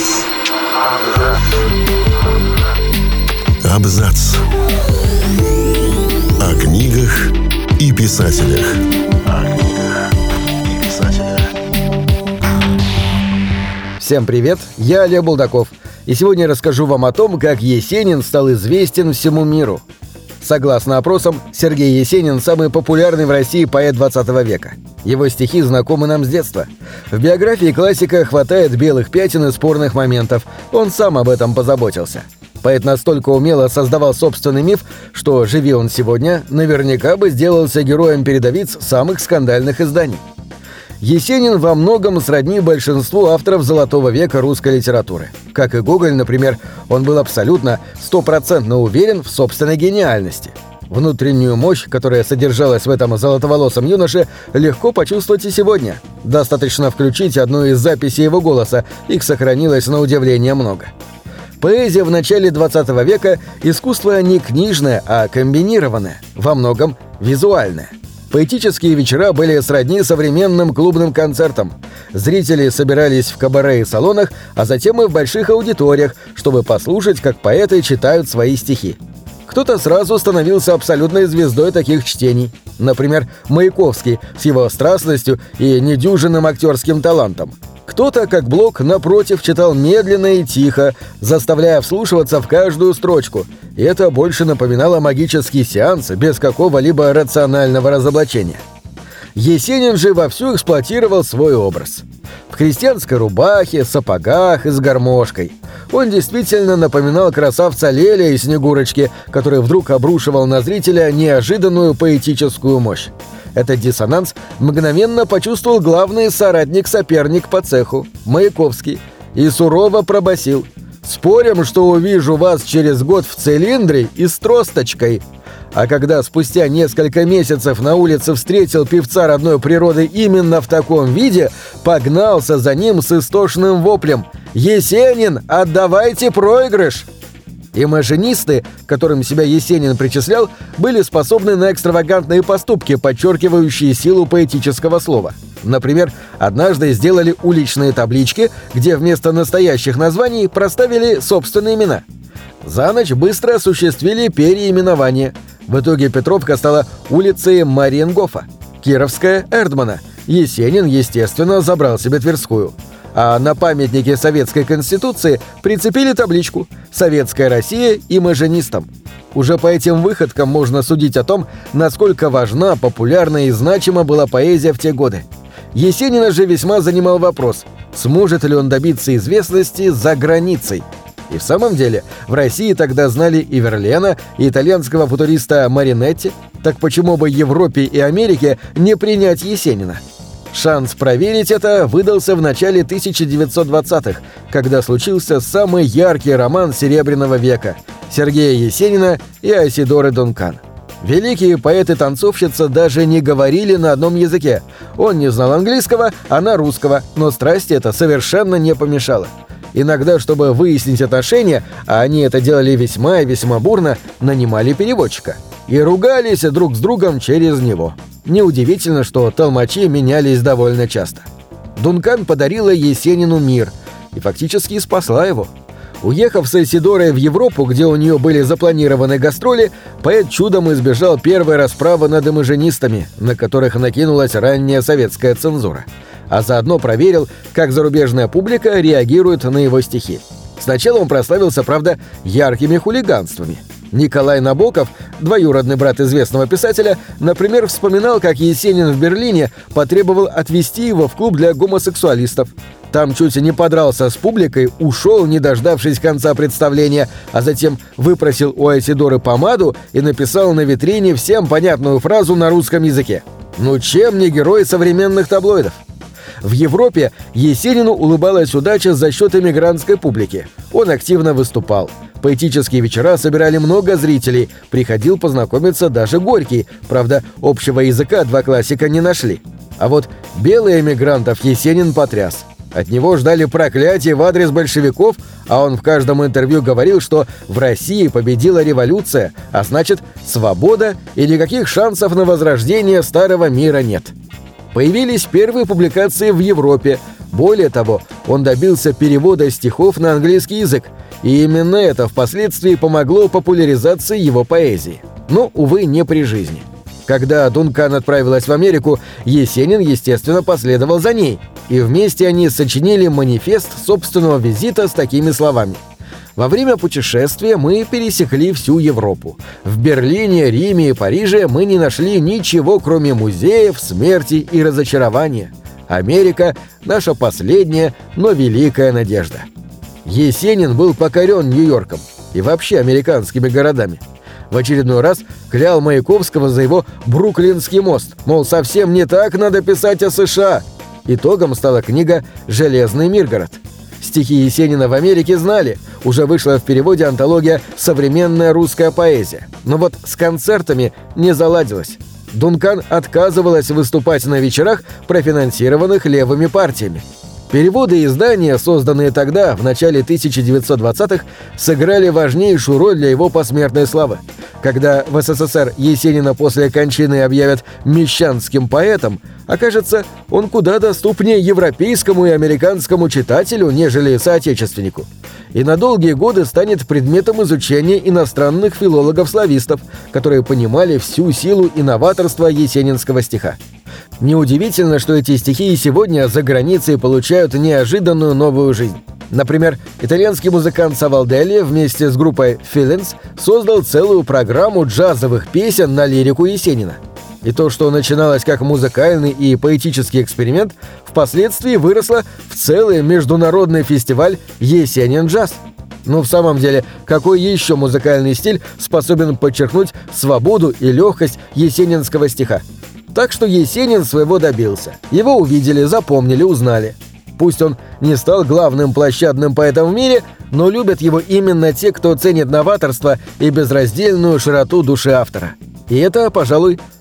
Абзац. Абзац. О книгах и писателях. О книгах и писателях. Всем привет, я Олег Булдаков, и сегодня я расскажу вам о том, как Есенин стал известен всему миру. Согласно опросам, Сергей Есенин – самый популярный в России поэт 20 века. Его стихи знакомы нам с детства. В биографии классика хватает белых пятен и спорных моментов. Он сам об этом позаботился. Поэт настолько умело создавал собственный миф, что, живи он сегодня, наверняка бы сделался героем передовиц самых скандальных изданий. Есенин во многом сродни большинству авторов золотого века русской литературы. Как и Гоголь, например, он был абсолютно, стопроцентно уверен в собственной гениальности. Внутреннюю мощь, которая содержалась в этом золотоволосом юноше, легко почувствовать и сегодня. Достаточно включить одну из записей его голоса, их сохранилось на удивление много. Поэзия в начале 20 века – искусство не книжное, а комбинированное, во многом визуальное. Поэтические вечера были сродни современным клубным концертам. Зрители собирались в кабаре и салонах, а затем и в больших аудиториях, чтобы послушать, как поэты читают свои стихи. Кто-то сразу становился абсолютной звездой таких чтений. Например, Маяковский с его страстностью и недюжинным актерским талантом. Кто-то, как Блок, напротив, читал медленно и тихо, заставляя вслушиваться в каждую строчку, и это больше напоминало магический сеанс без какого-либо рационального разоблачения. Есенин же вовсю эксплуатировал свой образ. В крестьянской рубахе, сапогах и с гармошкой. Он действительно напоминал красавца Леля и Снегурочки, который вдруг обрушивал на зрителя неожиданную поэтическую мощь. Этот диссонанс мгновенно почувствовал главный соратник-соперник по цеху, Маяковский, и сурово пробасил «Спорим, что увижу вас через год в цилиндре и с тросточкой». А когда спустя несколько месяцев на улице встретил певца родной природы именно в таком виде, погнался за ним с истошным воплем «Есенин, отдавайте проигрыш!» Имажинисты, которым себя Есенин причислял, были способны на экстравагантные поступки, подчеркивающие силу поэтического слова. Например, однажды сделали уличные таблички, где вместо настоящих названий проставили собственные имена. За ночь быстро осуществили переименование. В итоге Петровка стала улицей Мариенгофа, Кировская – Эрдмана. Есенин, естественно, забрал себе Тверскую – а на памятнике Советской Конституции прицепили табличку «Советская Россия имажинистам». Уже по этим выходкам можно судить о том, насколько важна, популярна и значима была поэзия в те годы. Есенина же весьма занимал вопрос, сможет ли он добиться известности за границей. И в самом деле, в России тогда знали и Верлена, и итальянского футуриста Маринетти, так почему бы Европе и Америке не принять Есенина? Шанс проверить это выдался в начале 1920-х, когда случился самый яркий роман Серебряного века Сергея Есенина и Айсидоры Дункан. Великие поэты-танцовщица даже не говорили на одном языке. Он не знал английского, она русского, но страсти это совершенно не помешало. Иногда, чтобы выяснить отношения, а они это делали весьма и весьма бурно, нанимали переводчика. И ругались друг с другом через него. Неудивительно, что толмачи менялись довольно часто. Дункан подарила Есенину мир и фактически спасла его. Уехав с Эсидорой в Европу, где у нее были запланированы гастроли, поэт чудом избежал первой расправы над имажинистами, на которых накинулась ранняя советская цензура. А заодно проверил, как зарубежная публика реагирует на его стихи. Сначала он прославился, правда, яркими хулиганствами – Николай Набоков, двоюродный брат известного писателя, например, вспоминал, как Есенин в Берлине потребовал отвезти его в клуб для гомосексуалистов. Там чуть не подрался с публикой, ушел, не дождавшись конца представления, а затем выпросил у Айсидоры помаду и написал на витрине всем понятную фразу на русском языке. Ну чем не герой современных таблоидов? В Европе Есенину улыбалась удача за счет эмигрантской публики. Он активно выступал. Поэтические вечера собирали много зрителей, приходил познакомиться даже Горький, правда, общего языка два классика не нашли. А вот белых эмигрантов Есенин потряс. От него ждали проклятия в адрес большевиков, а он в каждом интервью говорил, что в России победила революция, а значит, свобода и никаких шансов на возрождение старого мира нет. Появились первые публикации в Европе, Более того, он добился перевода стихов на английский язык, и именно это впоследствии помогло популяризации его поэзии. Но, увы, не при жизни. Когда Дункан отправилась в Америку, Есенин, естественно, последовал за ней, и вместе они сочинили манифест собственного визита с такими словами. Во время путешествия мы пересекли всю Европу. В Берлине, Риме и Париже мы не нашли ничего, кроме музеев, смерти и разочарования. Америка – наша последняя, но великая надежда. Есенин был покорен Нью-Йорком и вообще американскими городами. В очередной раз клял Маяковского за его «Бруклинский мост», мол, совсем не так надо писать о США. Итогом стала книга «Железный Миргород». Стихи Есенина в Америке знали, уже вышла в переводе антология «Современная русская поэзия». Но вот с концертами не заладилось. Дункан отказывалась выступать на вечерах, профинансированных левыми партиями. Переводы и издания, созданные тогда, в начале 1920-х, сыграли важнейшую роль для его посмертной славы. Когда в СССР Есенина после кончины объявят «мещанским поэтом», окажется, он куда доступнее европейскому и американскому читателю, нежели соотечественнику. И на долгие годы станет предметом изучения иностранных филологов-славистов, которые понимали всю силу и новаторства есенинского стиха. Неудивительно, что эти стихи и сегодня за границей получают неожиданную новую жизнь. Например, итальянский музыкант Савалделли вместе с группой Feelings создал целую программу джазовых песен на лирику Есенина. И то, что начиналось как музыкальный и поэтический эксперимент, впоследствии выросло в целый международный фестиваль «Есенин джаз». Ну, в самом деле, какой еще музыкальный стиль способен подчеркнуть свободу и легкость есенинского стиха? Так что Есенин своего добился. Его увидели, запомнили, узнали. Пусть он не стал главным площадным поэтом в мире, но любят его именно те, кто ценит новаторство и безраздельную широту души автора. И это, пожалуй,